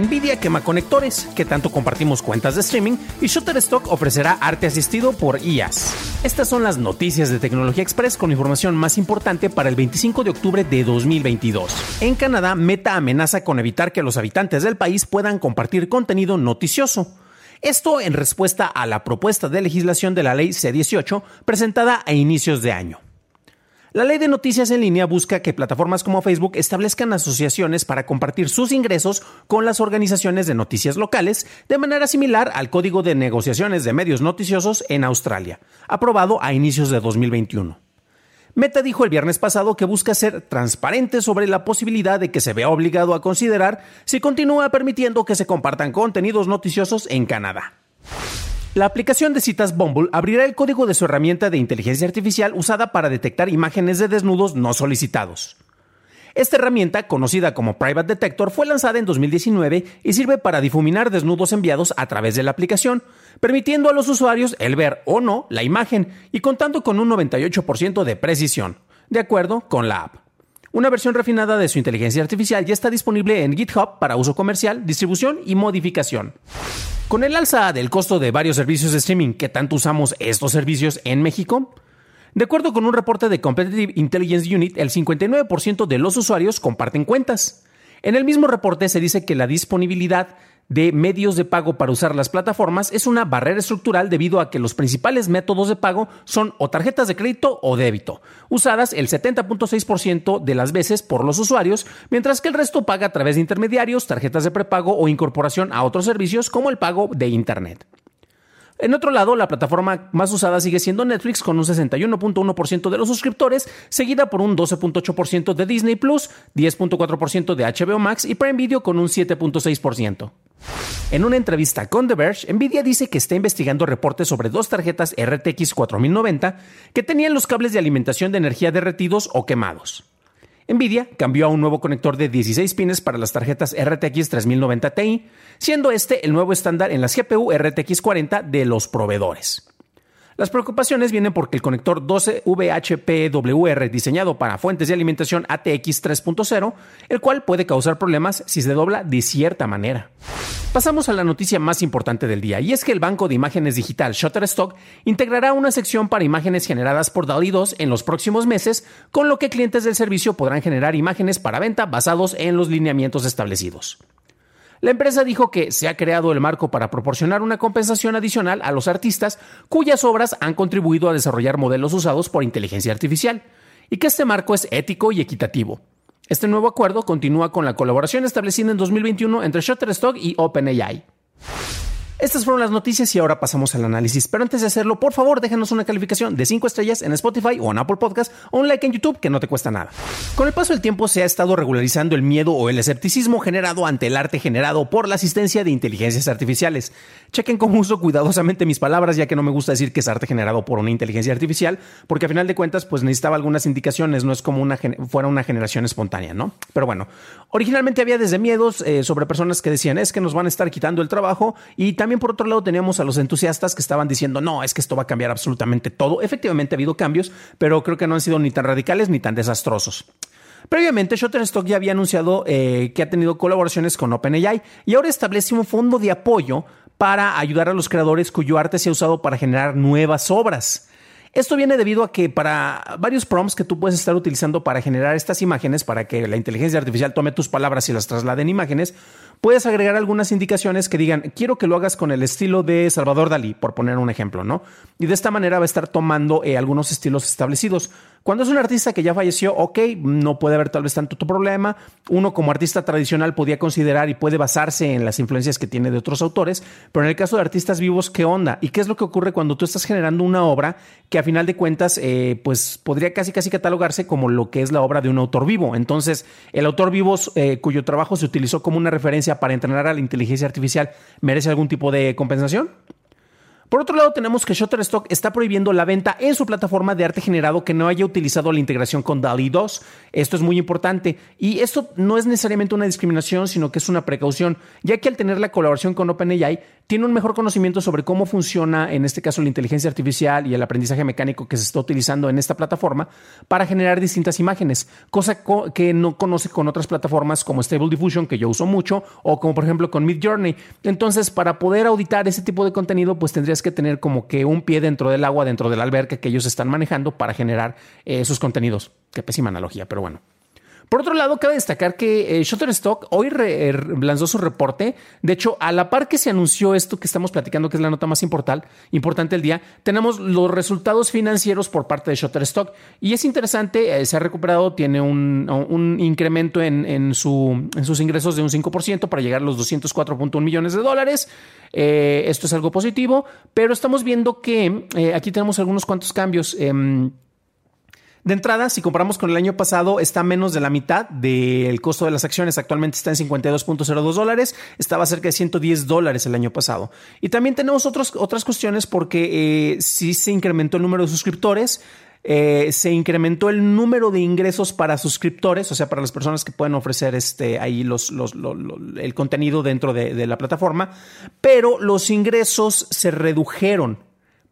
Nvidia quema conectores, que tanto compartimos cuentas de streaming, y Shutterstock ofrecerá arte asistido por IAS. Estas son las noticias de Tecnología Express con información más importante para el 25 de octubre de 2022. En Canadá, Meta amenaza con evitar que los habitantes del país puedan compartir contenido noticioso. Esto en respuesta a la propuesta de legislación de la ley C18 presentada a inicios de año. La ley de noticias en línea busca que plataformas como Facebook establezcan asociaciones para compartir sus ingresos con las organizaciones de noticias locales, de manera similar al Código de Negociaciones de Medios Noticiosos en Australia, aprobado a inicios de 2021. Meta dijo el viernes pasado que busca ser transparente sobre la posibilidad de que se vea obligado a considerar si continúa permitiendo que se compartan contenidos noticiosos en Canadá. La aplicación de citas Bumble abrirá el código de su herramienta de inteligencia artificial usada para detectar imágenes de desnudos no solicitados. Esta herramienta, conocida como Private Detector, fue lanzada en 2019 y sirve para difuminar desnudos enviados a través de la aplicación, permitiendo a los usuarios el ver o no la imagen y contando con un 98% de precisión, de acuerdo con la app. Una versión refinada de su inteligencia artificial ya está disponible en GitHub para uso comercial, distribución y modificación. Con el alza del costo de varios servicios de streaming que tanto usamos estos servicios en México, de acuerdo con un reporte de Competitive Intelligence Unit, el 59% de los usuarios comparten cuentas. En el mismo reporte se dice que la disponibilidad de medios de pago para usar las plataformas es una barrera estructural debido a que los principales métodos de pago son o tarjetas de crédito o débito, usadas el 70.6% de las veces por los usuarios, mientras que el resto paga a través de intermediarios, tarjetas de prepago o incorporación a otros servicios como el pago de Internet. En otro lado, la plataforma más usada sigue siendo Netflix con un 61.1% de los suscriptores, seguida por un 12.8% de Disney Plus, 10.4% de HBO Max y Prime Video con un 7.6%. En una entrevista con The Verge, Nvidia dice que está investigando reportes sobre dos tarjetas RTX 4090 que tenían los cables de alimentación de energía derretidos o quemados. Nvidia cambió a un nuevo conector de 16 pines para las tarjetas RTX 3090 Ti, siendo este el nuevo estándar en las GPU RTX 40 de los proveedores. Las preocupaciones vienen porque el conector 12VHPWR diseñado para fuentes de alimentación ATX 3.0, el cual puede causar problemas si se dobla de cierta manera. Pasamos a la noticia más importante del día, y es que el banco de imágenes digital Shutterstock integrará una sección para imágenes generadas por DALI 2 en los próximos meses, con lo que clientes del servicio podrán generar imágenes para venta basados en los lineamientos establecidos. La empresa dijo que se ha creado el marco para proporcionar una compensación adicional a los artistas cuyas obras han contribuido a desarrollar modelos usados por inteligencia artificial, y que este marco es ético y equitativo. Este nuevo acuerdo continúa con la colaboración establecida en 2021 entre Shutterstock y OpenAI. Estas fueron las noticias y ahora pasamos al análisis. Pero antes de hacerlo, por favor, déjanos una calificación de 5 estrellas en Spotify o en Apple Podcast o un like en YouTube que no te cuesta nada. Con el paso del tiempo se ha estado regularizando el miedo o el escepticismo generado ante el arte generado por la asistencia de inteligencias artificiales. Chequen cómo uso cuidadosamente mis palabras, ya que no me gusta decir que es arte generado por una inteligencia artificial, porque a final de cuentas, pues necesitaba algunas indicaciones, no es como una fuera una generación espontánea, ¿no? Pero bueno, originalmente había desde miedos eh, sobre personas que decían es que nos van a estar quitando el trabajo y también por otro lado teníamos a los entusiastas que estaban diciendo no, es que esto va a cambiar absolutamente todo. Efectivamente ha habido cambios, pero creo que no han sido ni tan radicales ni tan desastrosos. Previamente, Shutterstock ya había anunciado eh, que ha tenido colaboraciones con OpenAI y ahora establece un fondo de apoyo para ayudar a los creadores cuyo arte se ha usado para generar nuevas obras. Esto viene debido a que para varios prompts que tú puedes estar utilizando para generar estas imágenes, para que la inteligencia artificial tome tus palabras y las traslade en imágenes, puedes agregar algunas indicaciones que digan, quiero que lo hagas con el estilo de Salvador Dalí, por poner un ejemplo, ¿no? Y de esta manera va a estar tomando eh, algunos estilos establecidos. Cuando es un artista que ya falleció, ok, no puede haber tal vez tanto tu problema. Uno como artista tradicional podía considerar y puede basarse en las influencias que tiene de otros autores, pero en el caso de artistas vivos, ¿qué onda? ¿Y qué es lo que ocurre cuando tú estás generando una obra que a final de cuentas, eh, pues podría casi casi catalogarse como lo que es la obra de un autor vivo? Entonces, el autor vivo eh, cuyo trabajo se utilizó como una referencia para entrenar a la inteligencia artificial, ¿merece algún tipo de compensación? Por otro lado, tenemos que Shutterstock está prohibiendo la venta en su plataforma de arte generado que no haya utilizado la integración con DALI 2. Esto es muy importante y esto no es necesariamente una discriminación, sino que es una precaución, ya que al tener la colaboración con OpenAI, tiene un mejor conocimiento sobre cómo funciona, en este caso, la inteligencia artificial y el aprendizaje mecánico que se está utilizando en esta plataforma para generar distintas imágenes, cosa que no conoce con otras plataformas como Stable Diffusion, que yo uso mucho, o como por ejemplo con Midjourney. Entonces, para poder auditar ese tipo de contenido, pues tendrías que tener como que un pie dentro del agua, dentro de la alberca que ellos están manejando para generar eh, esos contenidos. Qué pésima analogía, pero bueno. Por otro lado, cabe destacar que eh, Shutterstock hoy eh, lanzó su reporte. De hecho, a la par que se anunció esto que estamos platicando, que es la nota más importante, importante del día, tenemos los resultados financieros por parte de Shutterstock. Y es interesante, eh, se ha recuperado, tiene un, incremento en, en, sus ingresos de un 5% para llegar a los 204.1 millones de dólares. esto es algo positivo, pero estamos viendo que aquí tenemos algunos cuantos cambios. De entrada, si comparamos con el año pasado, está menos de la mitad del costo de las acciones. Actualmente está en 52.02 dólares. Estaba cerca de 110 dólares el año pasado. Y también tenemos otras cuestiones porque eh, sí se incrementó el número de suscriptores. Eh, se incrementó el número de ingresos para suscriptores, o sea, para las personas que pueden ofrecer este, ahí los, el contenido dentro de la plataforma, pero los ingresos se redujeron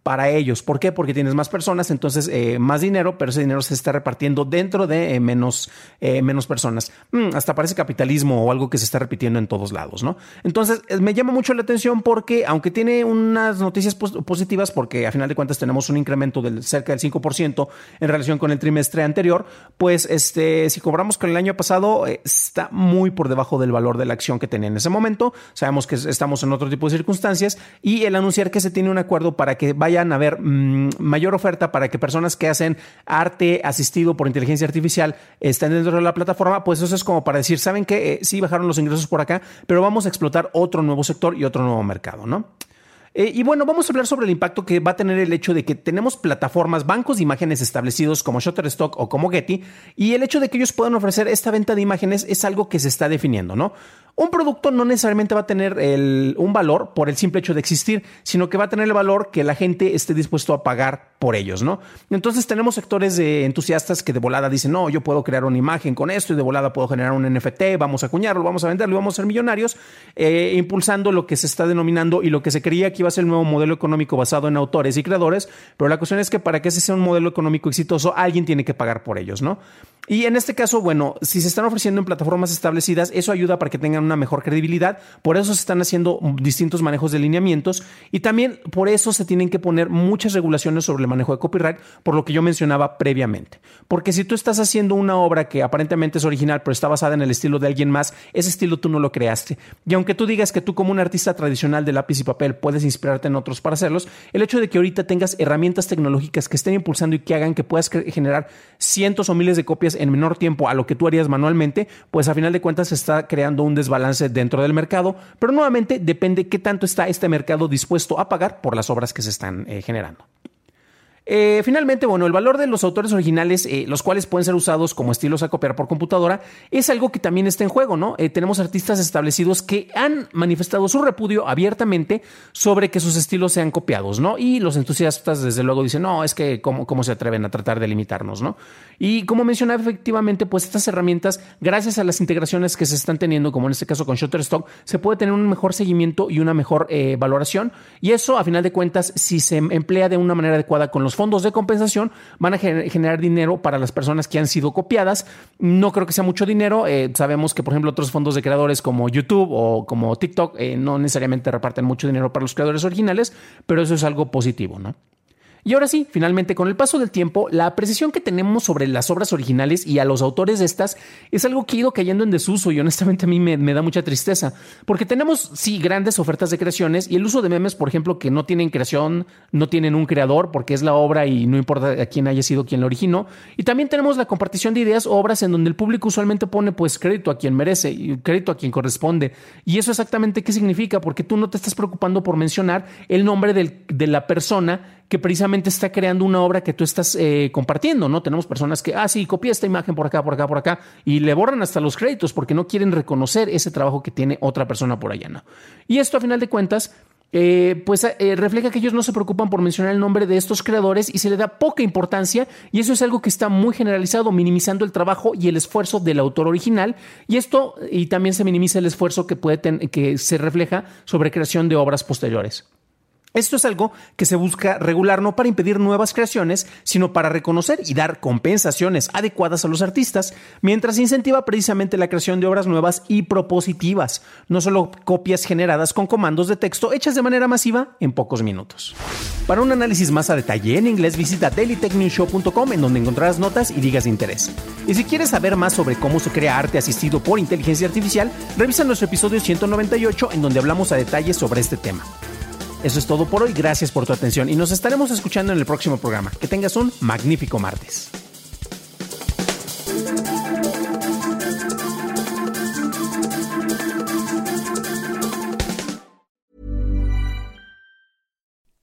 para ellos. ¿Por qué? Porque tienes más personas, entonces eh, más dinero, pero ese dinero se está repartiendo dentro de eh, menos, eh, menos personas. Mm, hasta parece capitalismo o algo que se está repitiendo en todos lados, ¿no? Entonces me llama mucho la atención porque, aunque tiene unas noticias positivas, porque a final de cuentas tenemos un incremento del cerca del 5% en relación con el trimestre anterior, pues este, si cobramos con el año pasado, está muy por debajo del valor de la acción que tenía en ese momento. Sabemos que estamos en otro tipo de circunstancias y el anunciar que se tiene un acuerdo para que vaya a haber mm, mayor oferta para que personas que hacen arte asistido por inteligencia artificial estén dentro de la plataforma, pues eso es como para decir, ¿saben que eh, sí bajaron los ingresos por acá, pero vamos a explotar otro nuevo sector y otro nuevo mercado, ¿no? Eh, y bueno, vamos a hablar sobre el impacto que va a tener el hecho de que tenemos plataformas, bancos de imágenes establecidos como Shutterstock o como Getty, y el hecho de que ellos puedan ofrecer esta venta de imágenes es algo que se está definiendo, ¿no? Un producto no necesariamente va a tener un valor por el simple hecho de existir, sino que va a tener el valor que la gente esté dispuesto a pagar por ellos, ¿no? Entonces tenemos sectores de entusiastas que de volada dicen, no, yo puedo crear una imagen con esto y de volada puedo generar un NFT, vamos a acuñarlo, vamos a venderlo, vamos a ser millonarios, eh, impulsando lo que se está denominando y lo que se creía que iba a ser el nuevo modelo económico basado en autores y creadores, pero la cuestión es que para que ese sea un modelo económico exitoso, alguien tiene que pagar por ellos, ¿no? Y en este caso, bueno, si se están ofreciendo en plataformas establecidas, eso ayuda para que tengan una mejor credibilidad. Por eso se están haciendo distintos manejos de lineamientos y también por eso se tienen que poner muchas regulaciones sobre el manejo de copyright, por lo que yo mencionaba previamente. Porque si tú estás haciendo una obra que aparentemente es original, pero está basada en el estilo de alguien más, ese estilo tú no lo creaste. Y aunque tú digas que tú como un artista tradicional de lápiz y papel puedes inspirarte en otros para hacerlos, el hecho de que ahorita tengas herramientas tecnológicas que estén impulsando y que hagan que puedas generar cientos o miles de copias en menor tiempo a lo que tú harías manualmente, pues a final de cuentas se está creando un desbalance dentro del mercado, pero nuevamente depende qué tanto está este mercado dispuesto a pagar por las obras que se están eh, generando. Eh, finalmente, bueno, el valor de los autores originales, eh, los cuales pueden ser usados como estilos a copiar por computadora, es algo que también está en juego, ¿no? Eh, tenemos artistas establecidos que han manifestado su repudio abiertamente sobre que sus estilos sean copiados, ¿no? Y los entusiastas, desde luego, dicen, no, es que cómo, cómo se atreven a tratar de limitarnos, ¿no? Y como mencionaba, efectivamente, pues estas herramientas, gracias a las integraciones que se están teniendo, como en este caso con Shutterstock, se puede tener un mejor seguimiento y una mejor valoración. Y eso, a final de cuentas, si se emplea de una manera adecuada con los fondos de compensación van a generar dinero para las personas que han sido copiadas. No creo que sea mucho dinero. Eh, sabemos que, por ejemplo, otros fondos de creadores como YouTube o como TikTok eh, no necesariamente reparten mucho dinero para los creadores originales, pero eso es algo positivo, ¿no? Y ahora sí, finalmente, con el paso del tiempo, la apreciación que tenemos sobre las obras originales y a los autores de estas es algo que ha ido cayendo en desuso y honestamente a mí me, da mucha tristeza, porque tenemos, sí, grandes ofertas de creaciones y el uso de memes, por ejemplo, que no tienen creación, no tienen un creador porque es la obra y no importa a quién haya sido quien la originó. Y también tenemos la compartición de ideas, obras en donde el público usualmente pone pues crédito a quien merece y crédito a quien corresponde. Y eso exactamente qué significa, porque tú no te estás preocupando por mencionar el nombre de la persona que precisamente está creando una obra que tú estás eh, compartiendo, ¿no? Tenemos personas que, ah, sí, copié esta imagen por acá, por acá, por acá, y le borran hasta los créditos porque no quieren reconocer ese trabajo que tiene otra persona por allá, ¿no? Y esto, a final de cuentas, eh, pues eh, refleja que ellos no se preocupan por mencionar el nombre de estos creadores y se le da poca importancia y eso es algo que está muy generalizado, minimizando el trabajo y el esfuerzo del autor original y esto y también se minimiza el esfuerzo que puede que se refleja sobre creación de obras posteriores. Esto es algo que se busca regular no para impedir nuevas creaciones, sino para reconocer y dar compensaciones adecuadas a los artistas, mientras incentiva precisamente la creación de obras nuevas y propositivas, no solo copias generadas con comandos de texto hechas de manera masiva en pocos minutos. Para un análisis más a detalle en inglés, visita dailytechnewshow.com en donde encontrarás notas y ligas de interés. Y si quieres saber más sobre cómo se crea arte asistido por inteligencia artificial, revisa nuestro episodio 198 en donde hablamos a detalle sobre este tema. Eso es todo por hoy, gracias por tu atención y nos estaremos escuchando en el próximo programa. Que tengas un magnífico martes.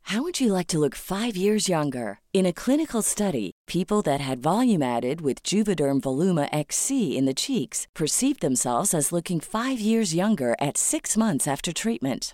How would you like to look 5 years younger? In a clinical study, people that had volume added with Juvederm Voluma XC in the cheeks perceived themselves as looking 5 years younger at 6 months after treatment.